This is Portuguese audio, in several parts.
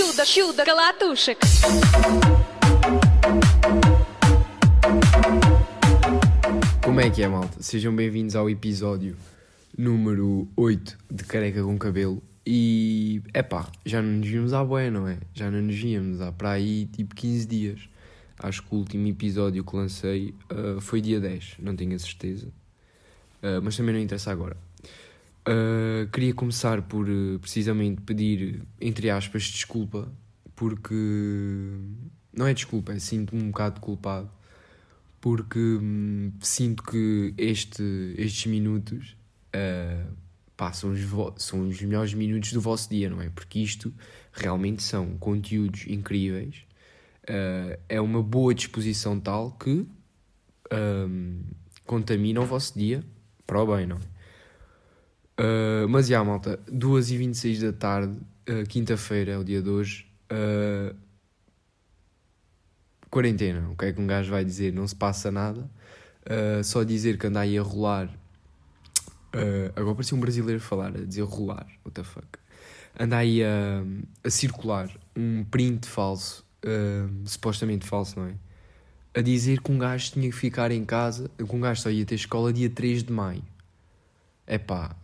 Chuda, chuda, calatucha. Como é que é, malta? Sejam bem-vindos ao episódio número 8 de Careca com Cabelo. E, epá, já não nos vimos à boia, não é? Já não nos víamos há para aí tipo 15 dias. Acho que o último episódio que lancei uh, foi dia 10, não tenho a certeza. Uh, mas também não interessa agora. Uh, queria começar por precisamente pedir, entre aspas, desculpa, porque não é desculpa, é sinto-me um bocado culpado porque hum, sinto que este, estes minutos uh, pá, são, os são os melhores minutos do vosso dia, não é? Porque isto realmente são conteúdos incríveis, uh, é uma boa disposição tal que um, contamina o vosso dia para o bem, não é? Uh, mas já, malta, 2h26 da tarde, uh, quinta-feira é o dia de hoje. Uh, quarentena, o que é que um gajo vai dizer? Não se passa nada. Só dizer que anda aí a rolar. Agora parecia um brasileiro falar, a dizer rolar, what the fuck. Anda aí a, a circular um print falso, supostamente falso, não é? A dizer que um gajo tinha que ficar em casa, que um gajo só ia ter escola dia 3 de maio. É pá,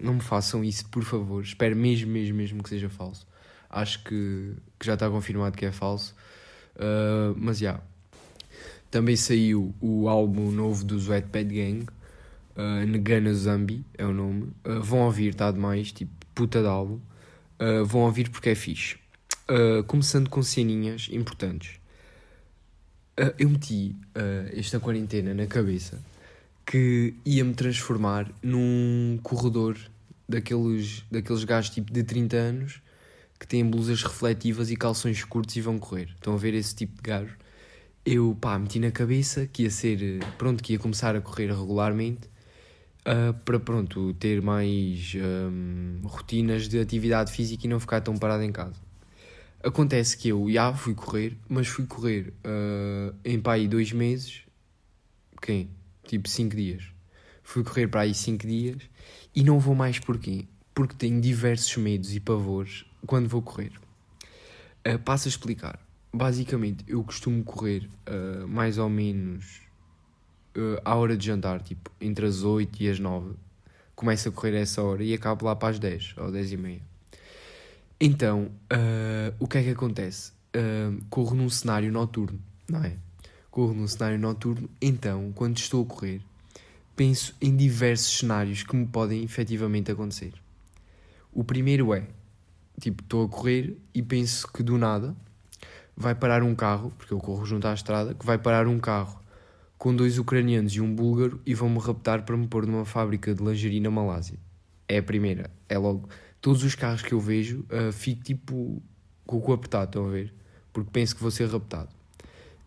não me façam isso, por favor. Espero mesmo, mesmo, mesmo que seja falso. Acho que, que já está confirmado que é falso. Uh, mas já. Yeah. Também saiu o álbum novo do Sweatpad Gang, uh, Negana Zambi é o nome. Uh, vão ouvir, está demais, tipo, puta de álbum. Uh, vão ouvir porque é fixe. Começando com ceninhas importantes. Eu meti esta quarentena na cabeça que ia-me transformar num corredor daqueles, daqueles gajos tipo de 30 anos que têm blusas refletivas e calções curtos e vão correr. Estão a ver esse tipo de gajo? Eu, pá, meti na cabeça que ia ser, pronto, que ia começar a correr regularmente uh, para, pronto, ter mais um, rotinas de atividade física e não ficar tão parado em casa. Acontece que eu, já fui correr, mas fui correr uh, em, pá, dois meses, quem? Tipo cinco dias. Fui correr para aí cinco dias e não vou mais porquê? Porque tenho diversos medos e pavores quando vou correr. Uh, passo a explicar. Basicamente, eu costumo correr uh, mais ou menos uh, à hora de jantar, tipo entre as 8 e as 9. Começo a correr a essa hora e acabo lá para as 10 ou 10 e meia. Então, uh, o que é que acontece? corro num cenário noturno, não é? Corro num cenário noturno, então, quando estou a correr, penso em diversos cenários que me podem efetivamente acontecer. O primeiro é tipo, estou a correr e penso que do nada vai parar um carro, porque eu corro junto à estrada, que vai parar um carro com dois ucranianos e um búlgaro e vão-me raptar para me pôr numa fábrica de lingerie na Malásia. É a primeira, é logo. Todos os carros que eu vejo, uh, fico tipo com o cu apertado, estão a ver? Porque penso que vou ser raptado.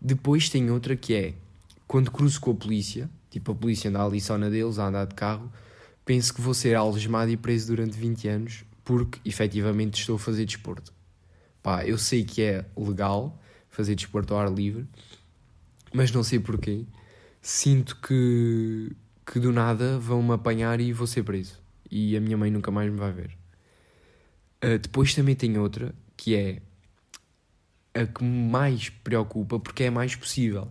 Depois tem outra que é, quando cruzo com a polícia, tipo a polícia anda ali só na deles, a andar de carro, penso que vou ser algemado e preso durante 20 anos porque efetivamente estou a fazer desporto. Pá, eu sei que é legal fazer desporto ao ar livre, mas não sei porquê. Sinto que, que do nada vão-me apanhar e vou ser preso. E a minha mãe nunca mais me vai ver. Uh, depois também tem outra, que é a que mais preocupa, porque é mais possível.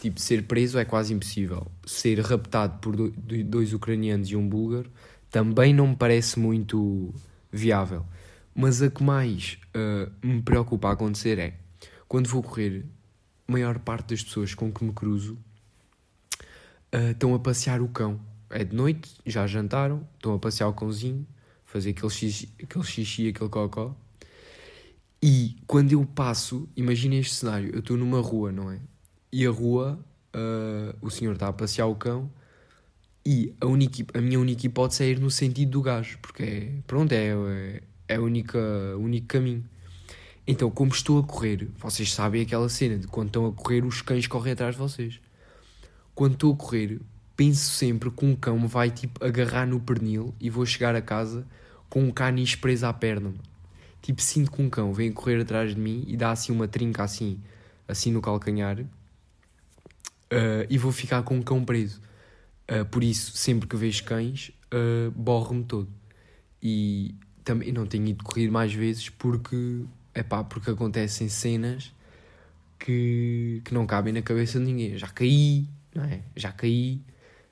Tipo, ser preso é quase impossível. Ser raptado por dois ucranianos e um búlgaro também não me parece muito viável. Mas a que mais uh, me preocupa a acontecer é quando vou correr, a maior parte das pessoas com que me cruzo uh, estão a passear o cão. É de noite, já jantaram, estão a passear o cãozinho, fazer aquele xixi, aquele, xixi, aquele cocó. E quando eu passo, imagina este cenário: eu estou numa rua, não é? E a rua, uh, o senhor está a passear o cão e a, única, a minha única hipótese é ir no sentido do gajo, porque é, pronto, é, é, é única, o único caminho. Então, como estou a correr, vocês sabem aquela cena de quando estão a correr, os cães correm atrás de vocês. Quando estou a correr, penso sempre que um cão me vai tipo agarrar no pernil e vou chegar a casa com um canis preso à perna. Tipo, sinto que um cão vem correr atrás de mim e dá assim uma trinca assim, assim no calcanhar, uh, e vou ficar com um cão preso. Uh, por isso, sempre que vejo cães, uh, borro-me todo. E também não tenho ido correr mais vezes porque é pá, porque acontecem cenas que, que não cabem na cabeça de ninguém. Já caí, não é? Já caí,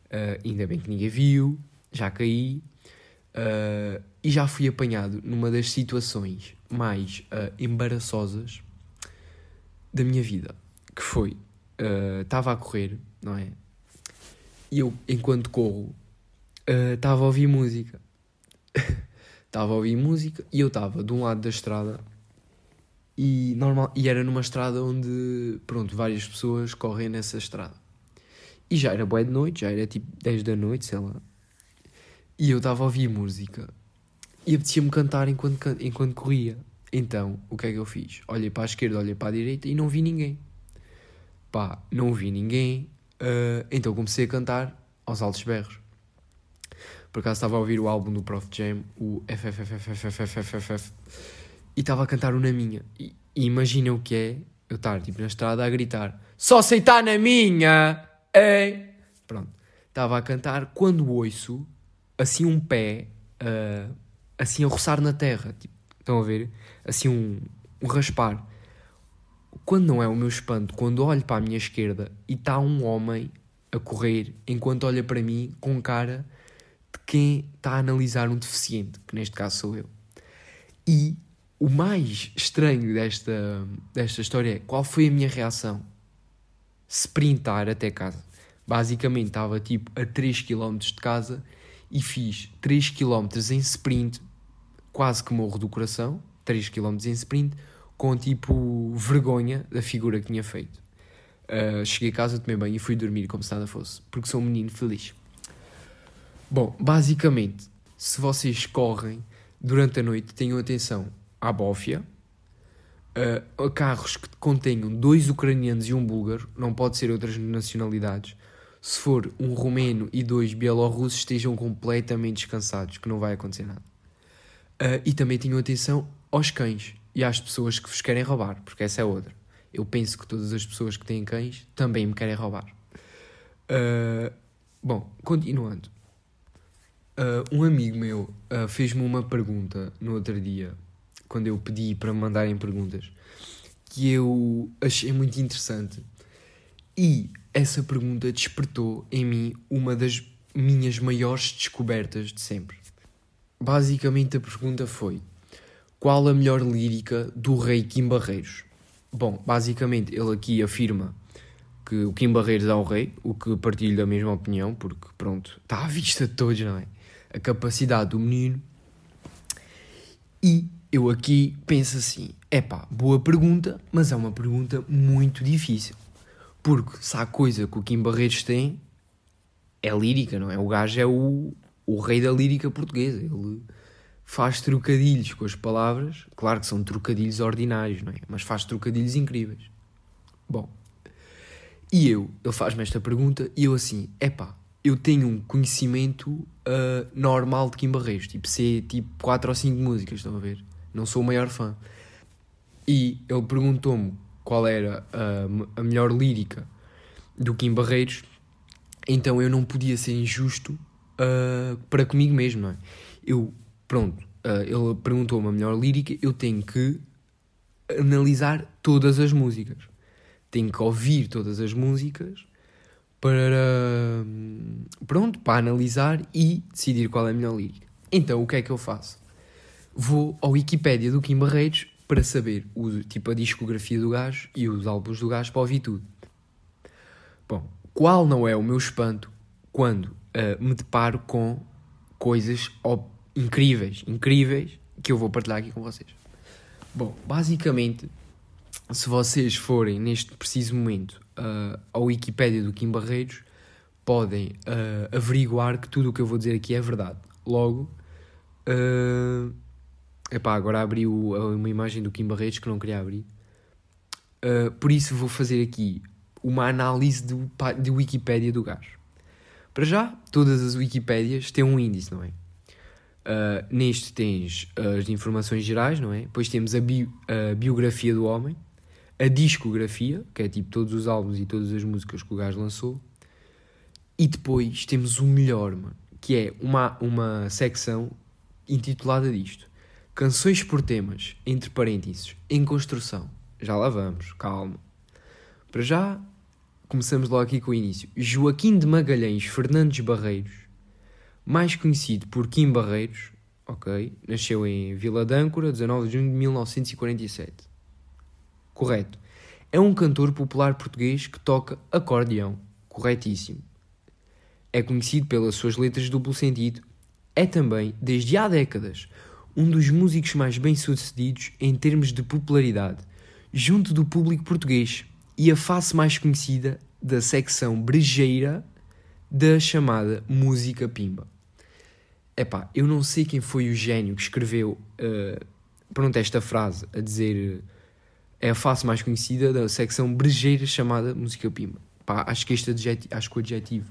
uh, ainda bem que ninguém viu, já caí uh, e já fui apanhado numa das situações mais uh, embaraçosas da minha vida, que foi, estava a correr, não é? E eu, enquanto corro, estava a ouvir música. Estava a ouvir música e eu estava de um lado da estrada e, normal, e era numa estrada onde, pronto, várias pessoas correm nessa estrada. E já era boa de noite, já era tipo 10 da noite, sei lá. E eu estava a ouvir música e apetecia-me cantar enquanto, enquanto corria. Então, o que é que eu fiz? Olhei para a esquerda, olhei para a direita e não vi ninguém. Pá, não vi ninguém. Uh, então comecei a cantar aos altos berros. Por acaso estava a ouvir o álbum do Prof Jam, o FFFFFFFF, e estava a cantar o na minha. E, e imagina o que é eu estar tipo na estrada a gritar: Só sei estar na minha! Ei! Pronto. Estava a cantar quando ouço assim um pé uh, assim a roçar na terra. Tipo, estão a ver? Assim um, um raspar. Quando não é o meu espanto, quando olho para a minha esquerda e está um homem a correr enquanto olha para mim com cara de quem está a analisar um deficiente, que neste caso sou eu. E o mais estranho desta, desta história é qual foi a minha reação? Sprintar até casa. Basicamente estava tipo a 3 km de casa e fiz 3 km em sprint, quase que morro do coração, 3 km em sprint, com tipo vergonha da figura que tinha feito. Uh, cheguei a casa, tomei banho e fui dormir como se nada fosse, porque sou um menino feliz. Bom, basicamente, se vocês correm durante a noite, tenham atenção à bófia, uh, a carros que contenham dois ucranianos e um búlgaro, não pode ser outras nacionalidades. Se for um romeno e dois bielorrussos, estejam completamente descansados, que não vai acontecer nada. Uh, e também tenham atenção aos cães e às pessoas que vos querem roubar, porque essa é outra. Eu penso que todas as pessoas que têm cães também me querem roubar. Uh, bom, continuando. Uh, um amigo meu fez-me uma pergunta no outro dia, quando eu pedi para me mandarem perguntas, que eu achei muito interessante. E essa pergunta despertou em mim uma das minhas maiores descobertas de sempre. Basicamente, a pergunta foi: qual a melhor lírica do rei Kim Barreiros? Bom, basicamente, ele aqui afirma que o Kim Barreiros é o rei, o que partilho da mesma opinião, porque, pronto, está à vista de todos, não é? a capacidade do menino. E eu aqui penso assim: é pá, boa pergunta, mas é uma pergunta muito difícil. Porque se há coisa que o Kim Barreiros tem, é lírica, não é? O gajo é o, o rei da lírica portuguesa. Ele faz trocadilhos com as palavras, claro que são trocadilhos ordinários, não é? Mas faz trocadilhos incríveis. Bom, e eu, ele faz-me esta pergunta e eu assim: é pá, eu tenho um conhecimento uh, normal de Kim Barreiros, tipo, sei tipo 4 ou 5 músicas, estão a ver? Não sou o maior fã. E ele perguntou-me qual era uh, a melhor lírica do Kim Barreiros, então eu não podia ser injusto uh, para comigo mesmo, não é? Eu, pronto, ele perguntou-me a melhor lírica, eu tenho que analisar todas as músicas. Tenho que ouvir todas as músicas para pronto, para analisar e decidir qual é a melhor lírica. Então, o que é que eu faço? Vou ao Wikipédia do Kim Barreiros para saber o, tipo a discografia do gajo e os álbuns do gajo para ouvir tudo. Bom, qual não é o meu espanto quando uh, me deparo com coisas incríveis, incríveis, que eu vou partilhar aqui com vocês. Bom, basicamente, se vocês forem neste preciso momento uh, ao Wikipédia do Kim Barreiros, podem uh, averiguar que tudo o que eu vou dizer aqui é verdade. Logo, uh, epá, agora abri o, uma imagem do Kim Barreiros que não queria abrir. Uh, por isso vou fazer aqui uma análise do, do Wikipédia do gajo. Para já, todas as Wikipédias têm um índice, não é? Uh, neste tens as informações gerais, não é? Depois temos a, bi a biografia do homem, a discografia, que é tipo todos os álbuns e todas as músicas que o gajo lançou, e depois temos o melhor, mano, que é uma, uma secção intitulada disto, Canções por temas, entre parênteses, em construção. Já lá vamos, calma. Para já, começamos logo aqui com o início. Joaquim de Magalhães Fernandes Barreiros, mais conhecido por Kim Barreiros, ok, nasceu em Vila d'Âncora, 19 de junho de 1947. Correto. É um cantor popular português que toca acordeão. Corretíssimo. É conhecido pelas suas letras de duplo sentido. É também, desde há décadas, um dos músicos mais bem-sucedidos em termos de popularidade, junto do público português, e a face mais conhecida da secção brejeira da chamada música pimba. Epá, eu não sei quem foi o gênio que escreveu uh, pronto, esta frase a dizer uh, é a face mais conhecida da secção brejeira chamada música pimba. Pá, acho que este adjetivo, acho que o adjetivo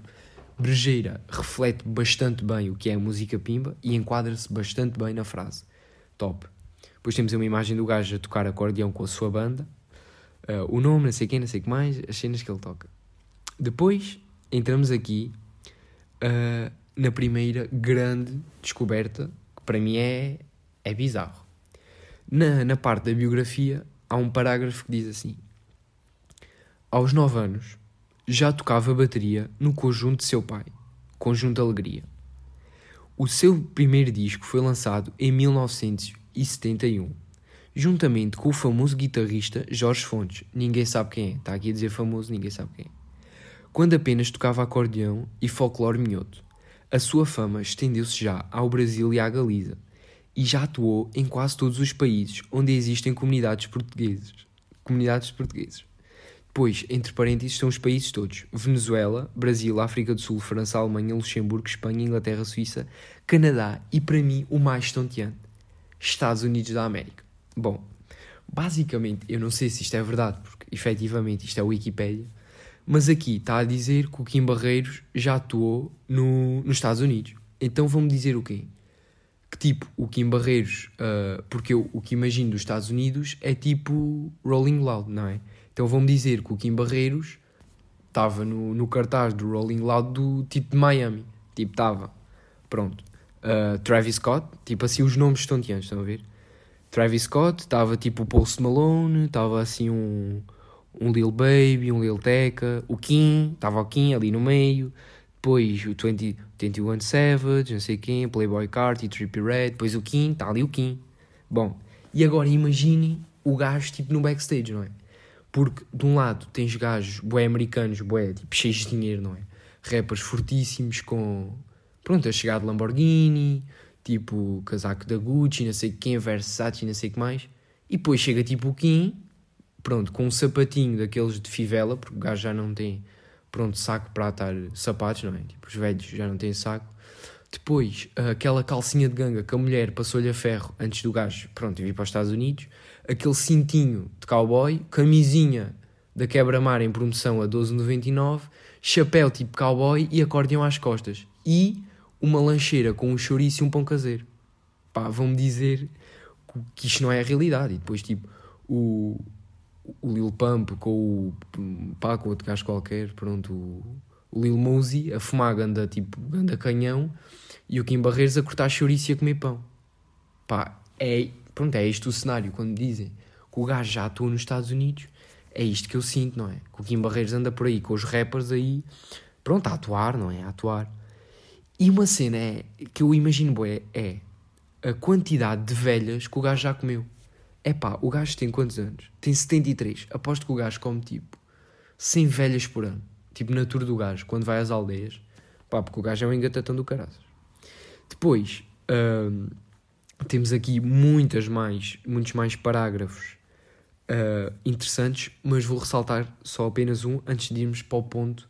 brejeira reflete bastante bem o que é a música pimba e enquadra-se bastante bem na frase. Top. Depois temos uma imagem do gajo a tocar acordeão com a sua banda. Uh, o nome, não sei quem, não sei o que mais, as cenas que ele toca. Depois entramos aqui uh, na primeira grande descoberta, que para mim é, é bizarro. Na, na parte da biografia há um parágrafo que diz assim: Aos 9 anos, já tocava bateria no conjunto de seu pai, Conjunto Alegria. O seu primeiro disco foi lançado em 1971, juntamente com o famoso guitarrista Jorge Fontes. Ninguém sabe quem é, está aqui a dizer famoso, ninguém sabe quem é. Quando apenas tocava acordeão e folclore minhoto. A sua fama estendeu-se já ao Brasil e à Galiza, e já atuou em quase todos os países onde existem comunidades portuguesas. Comunidades portuguesas. Depois, entre parênteses, são os países todos: Venezuela, Brasil, África do Sul, França, Alemanha, Luxemburgo, Espanha, Inglaterra, Suíça, Canadá e, para mim, o mais estonteante: Estados Unidos da América. Bom, basicamente, eu não sei se isto é verdade, porque efetivamente isto é Wikipédia, mas aqui está a dizer que o Kim Barreiros já atuou no, nos Estados Unidos. Então vamos dizer o quê? Que tipo, o Kim Barreiros, uh, porque eu, o que imagino dos Estados Unidos é tipo Rolling Loud, não é? Então vão-me dizer que o Kim Barreiros estava no, no cartaz do Rolling Loud do tipo de Miami. Tipo, estava. Pronto. Uh, Travis Scott, tipo assim os nomes estonteantes, estão a ver? Travis Scott, estava tipo o Post Malone, estava assim um, um Lil Baby, um Lil Tecca, o Kim, estava o Kim ali no meio, depois o 20, 21 Savage, não sei quem, Playboy Carti, Trippie Red, depois o Kim, está ali o Kim. Bom, e agora imaginem o gajo tipo no backstage, não é? Porque de um lado tens gajos bué americanos, bué, tipo, cheios de dinheiro, não é? Rappers fortíssimos com, pronto, a chegar de Lamborghini, tipo, casaco da Gucci, não sei quem, Versace, não sei o que mais. E depois chega tipo o Kim, pronto, com um sapatinho daqueles de fivela, porque o gajo já não tem, pronto, saco para atar sapatos, não é? Tipo, os velhos já não têm saco. Depois, aquela calcinha de ganga que a mulher passou-lhe a ferro antes do gajo, pronto, vir para os Estados Unidos aquele cintinho de cowboy, camisinha da quebra-mar em promoção a 12,99, chapéu tipo cowboy e acordeão às costas. E uma lancheira com um chouriço e um pão caseiro. Pá, vão-me dizer que isto não é a realidade. E depois, tipo, o, o Lil Pump com o, pá, com outro gajo qualquer, pronto, o, Lil Mosey a fumar ganda, tipo, ganda canhão e o Kim Barreiros a cortar chouriço e a comer pão. Pá, é Pronto, é este o cenário. Quando dizem que o gajo já atua nos Estados Unidos, é isto que eu sinto, não é? Que o Kim Barreiros anda por aí com os rappers aí, pronto, a atuar, não é? A atuar. E uma cena é, que eu imagino, boé, é a quantidade de velhas que o gajo já comeu. É pá, o gajo tem quantos anos? Tem 73. Aposto que o gajo come tipo 100 velhas por ano. Tipo na tour do gajo, quando vai às aldeias. Pá, porque o gajo é um engatatão do caraças. Depois, hum, temos aqui muitas mais, muitos mais parágrafos uh, interessantes, mas vou ressaltar só apenas um antes de irmos para o ponto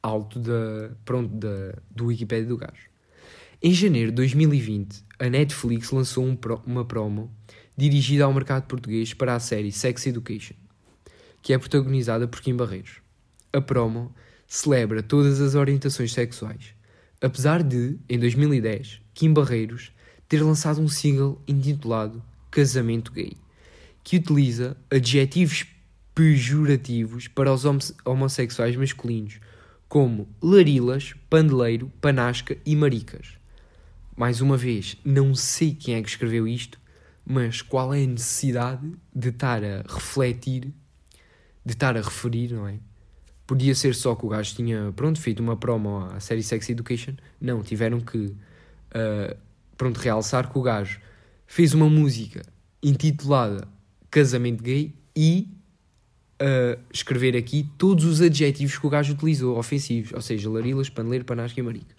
alto da, pronto, da, do Wikipedia do gajo. Em janeiro de 2020, a Netflix lançou um pro, uma promo dirigida ao mercado português para a série Sex Education, que é protagonizada por Kim Barreiros. A promo celebra todas as orientações sexuais, apesar de, em 2010, Kim Barreiros ter lançado um single intitulado Casamento Gay, que utiliza adjetivos pejorativos para os homossexuais masculinos, como larilas, pandeleiro, panasca e maricas. Mais uma vez, não sei quem é que escreveu isto, mas qual é a necessidade de estar a refletir, de estar a referir, não é? Podia ser só que o gajo tinha, pronto, feito uma promo à série Sex Education. Não, tiveram que, uh, pronto, realçar que o gajo fez uma música intitulada Casamento Gay e uh, escrever aqui todos os adjetivos que o gajo utilizou, ofensivos, ou seja, larilas, paneleiro, panasca e maricas.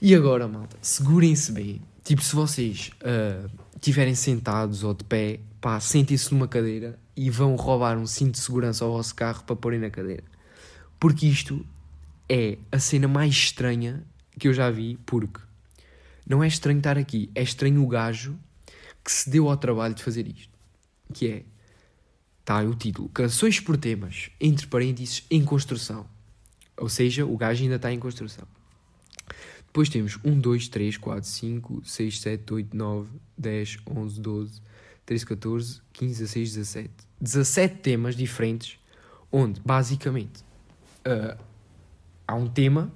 E agora, malta, segurem-se bem. Tipo, se vocês estiverem sentados ou de pé, pá, sentem-se numa cadeira e vão roubar um cinto de segurança ao vosso carro para porem na cadeira. Porque isto é a cena mais estranha que eu já vi, porque não é estranho estar aqui, é estranho o gajo que se deu ao trabalho de fazer isto. Que é, está o título, Canções por Temas, entre parênteses, em construção. Ou seja, o gajo ainda está em construção. Depois temos 1, 2, 3, 4, 5, 6, 7, 8, 9, 10, 11, 12, 13, 14, 15, 16, 17. 17 temas diferentes, onde basicamente uh, há um tema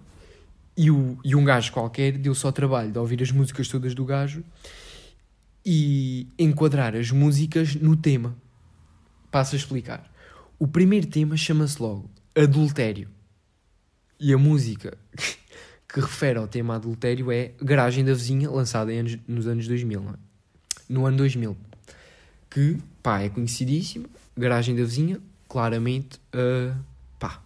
e, o, e um gajo qualquer deu só trabalho de ouvir as músicas todas do gajo e enquadrar as músicas no tema. Passo a explicar. O primeiro tema chama-se logo Adultério. E a música que refere ao tema adultério é Garagem da Vizinha, lançada anos, nos anos 2000, não é? No ano 2000. Que, pá, é conhecidíssima. Garagem da Vizinha, claramente, uh, pá,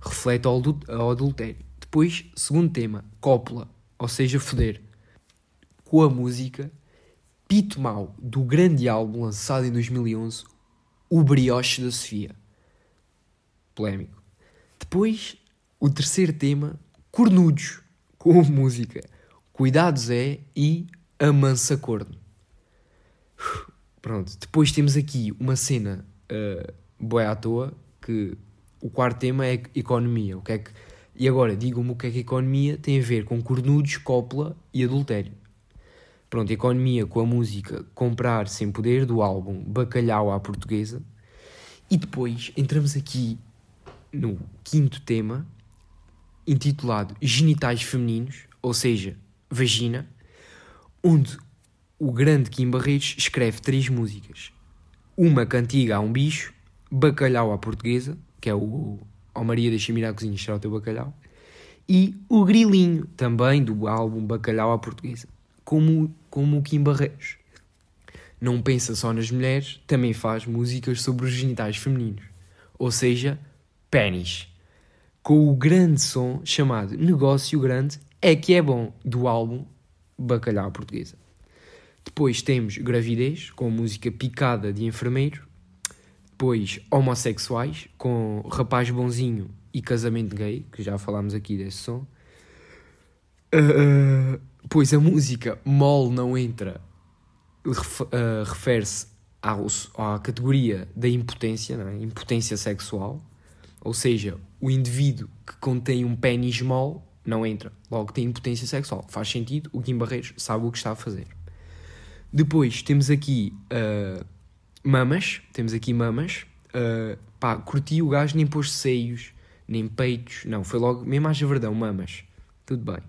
reflete ao, ao adultério. Depois, segundo tema, cópula, ou seja, foder. Com a música Pito Mau, do grande álbum lançado em 2011, O Brioche da Sofia. Polémico. Depois, o terceiro tema, Cornudos, com música Cuidados é e Amansa Corno. Pronto, depois temos aqui uma cena uh, boa à toa, que o quarto tema é economia. O que é que... E agora, digam-me o que é que economia tem a ver com cornudos, cópula e adultério. Pronto, economia com a música Comprar Sem Poder do álbum Bacalhau à Portuguesa. E depois entramos aqui no quinto tema, intitulado Genitais Femininos, ou seja, Vagina, onde o grande Kim Barreiros escreve três músicas. Uma cantiga a um bicho, Bacalhau à Portuguesa, que é o Ó Maria deixa-me ir à cozinha cheirar o teu bacalhau, e o Grilinho, também do álbum Bacalhau à Portuguesa como, como o Kim Barreiros. Não pensa só nas mulheres, também faz músicas sobre os genitais femininos. Ou seja, pênis. Com o grande som chamado Negócio Grande é que é bom, do álbum Bacalhau Portuguesa. Depois temos Gravidez, com música picada de enfermeiro. Depois Homossexuais, com Rapaz Bonzinho e Casamento Gay, que já falámos aqui desse som. Uh, pois a música Mol não entra uh, refere-se à categoria da impotência, é? impotência sexual, ou seja, o indivíduo que contém um pênis mol não entra, logo tem impotência sexual. Faz sentido, o Kim Barreiros sabe o que está a fazer. Depois temos aqui uh, mamas, temos aqui mamas, uh, pá, curti o gajo nem pôs seios, nem peitos, não, foi logo, mesmo a verdão, mamas, tudo bem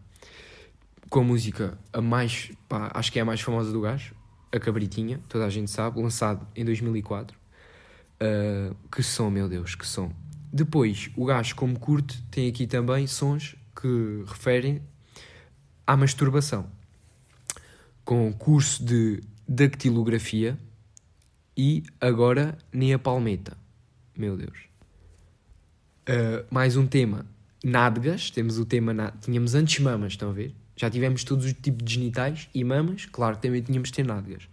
com a música a mais, pá, acho que é a mais famosa do gajo, a Cabritinha, toda a gente sabe, lançado em 2004. Uh, ah, que som, meu Deus, que som. Depois, o gajo, como curte, tem aqui também sons que referem à masturbação, com curso de dactilografia e agora nem a palmeta. Meu Deus. Uh, mais um tema, nádegas. Temos o tema, tínhamos antes mamas, estão a ver? Já tivemos todos os tipos de genitais e mamas, claro que também tínhamos de ter nádegas.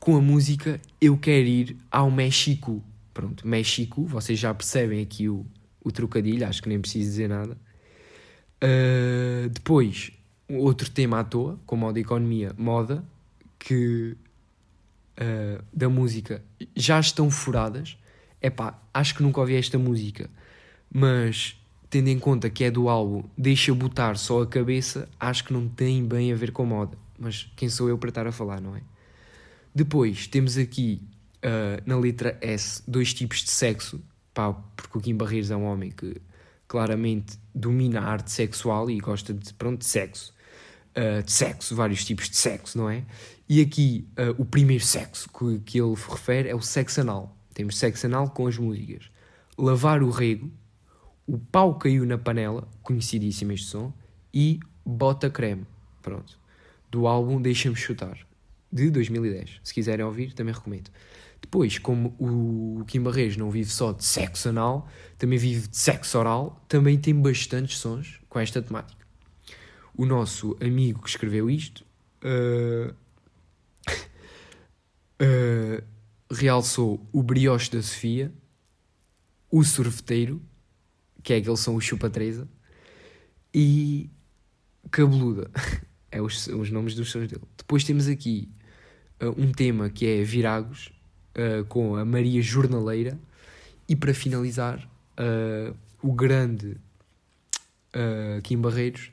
Com a música, eu quero ir ao México. Pronto, México, vocês já percebem aqui o, o trocadilho, acho que nem preciso dizer nada. Uh, depois, outro tema à toa, com moda economia, moda, que uh, da música já estão furadas. É pá, acho que nunca ouvi esta música, mas tendo em conta que é do álbum Deixa Botar Só a Cabeça, acho que não tem bem a ver com moda. Mas quem sou eu para estar a falar, não é? Depois temos aqui uh, na letra S dois tipos de sexo, pá, porque o Kim Barreiros é um homem que claramente domina a arte sexual e gosta de, pronto, de sexo. Uh, de sexo, vários tipos de sexo, não é? E aqui uh, o primeiro sexo que, que ele refere é o sexo anal. Temos sexo anal com as músicas Lavar o Rego, O Pau Caiu na Panela, conhecidíssimo este som, e Bota Creme. Pronto. Do álbum Deixa-me Chutar, de 2010. Se quiserem ouvir, também recomendo. Depois, como o Kim não vive só de sexo anal, também vive de sexo oral, também tem bastantes sons com esta temática. O nosso amigo que escreveu isto uh, uh, realçou o brioche da Sofia, o sorveteiro, que é aquele som o chupa-treza, e cabeluda. é os, os nomes dos sons dele. Depois temos aqui uh, um tema que é Viragos, uh, com a Maria Jornaleira, e para finalizar, uh, o grande Kim Barreiros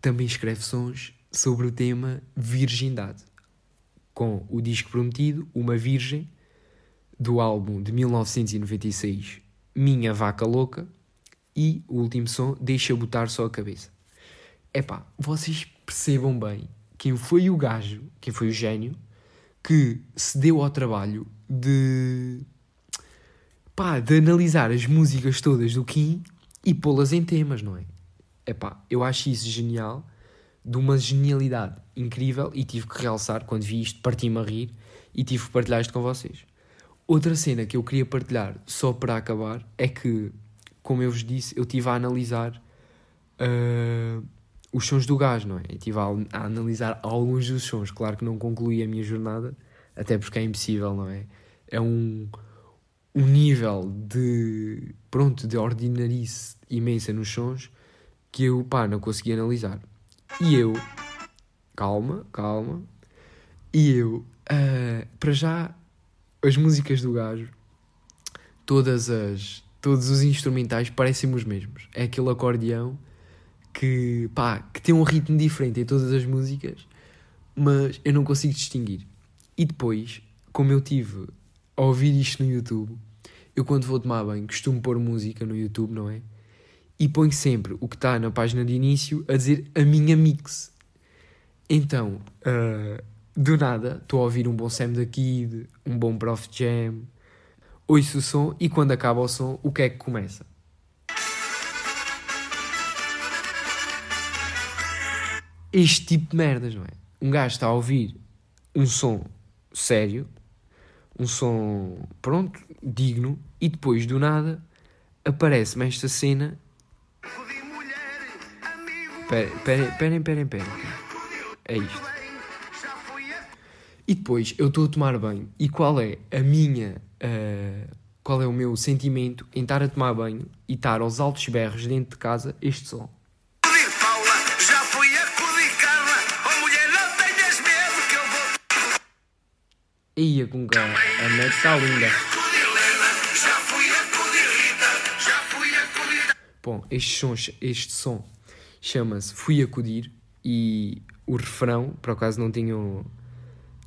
também escreve sons sobre o tema virgindade, com o disco prometido, Uma Virgem, do álbum de 1996, Minha Vaca Louca, e o último som, Deixa Botar Só a Cabeça. Epá, vocês percebam bem quem foi o gajo, quem foi o gênio, que se deu ao trabalho de. pá, de analisar as músicas todas do Kim e pô-las em temas, não é? Epá, eu acho isso genial, de uma genialidade incrível e tive que realçar quando vi isto, parti-me a rir e tive que partilhar isto com vocês. Outra cena que eu queria partilhar, só para acabar, é que, como eu vos disse, eu estive a analisar uh, os sons do gás, não é? Eu estive a, a, analisar alguns dos sons. Claro que não concluí a minha jornada, até porque é impossível, não é? É um, um nível de, pronto, de ordinarice imensa nos sons que eu, pá, não consegui analisar. E eu, calma, calma, e eu, uh, para já, as músicas do gajo, todas as, todos os instrumentais parecem os mesmos. É aquele acordeão que, pá, que tem um ritmo diferente em todas as músicas, mas eu não consigo distinguir. E depois, como eu tive a ouvir isto no YouTube, eu quando vou tomar banho costumo pôr música no YouTube, não é? E ponho sempre o que está na página de início a dizer a minha mix. Então, uh, do nada, estou a ouvir um bom Sam da Kid, um bom Prof Jam, ouço o som e quando acaba o som, o que é que começa? Este tipo de merdas, não é? Um gajo está a ouvir um som sério, um som, pronto, digno, e depois do nada aparece-me esta cena. Esperem, esperem, esperem, É isto. E depois eu estou a tomar banho. E qual é a minha. Uh, qual é o meu sentimento em estar a tomar banho e estar aos altos berros dentro de casa este som? Ia com que a net está linda. Bom, este som, este som chama-se Fui Acudir e o refrão, por acaso não tinham,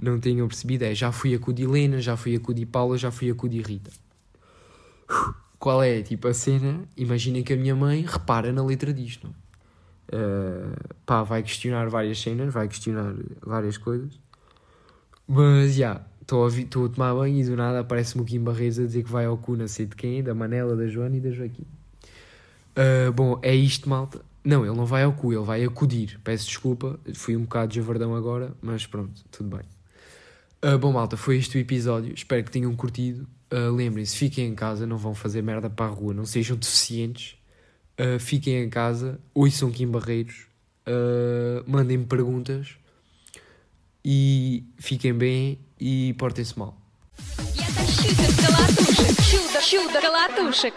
não tinham percebido, é Já fui acudir Helena, já fui acudir Paula, já fui acudir Rita. Qual é, tipo, a cena? Imaginem que a minha mãe repara na letra disto. Uh, pá, vai questionar várias cenas, vai questionar várias coisas. Mas, já, yeah, Estou a, tomar banho e do nada aparece-me o Kim Barreiros a dizer que vai ao cu, não sei de quem, da Manela, da Joana e da Joaquim. Uh, bom, é isto, malta. Não, ele não vai ao cu, ele vai acudir. Peço desculpa, fui um bocado de javardão agora, mas pronto, tudo bem. Uh, bom, malta, foi este o episódio. Espero que tenham curtido. Uh, Lembrem-se, fiquem em casa, não vão fazer merda para a rua, não sejam deficientes. Uh, fiquem em casa, ouçam Kim Barreiros, mandem-me perguntas e fiquem bem и Portismall. Я тащусь от колотушек, чудо, чудо колотушек.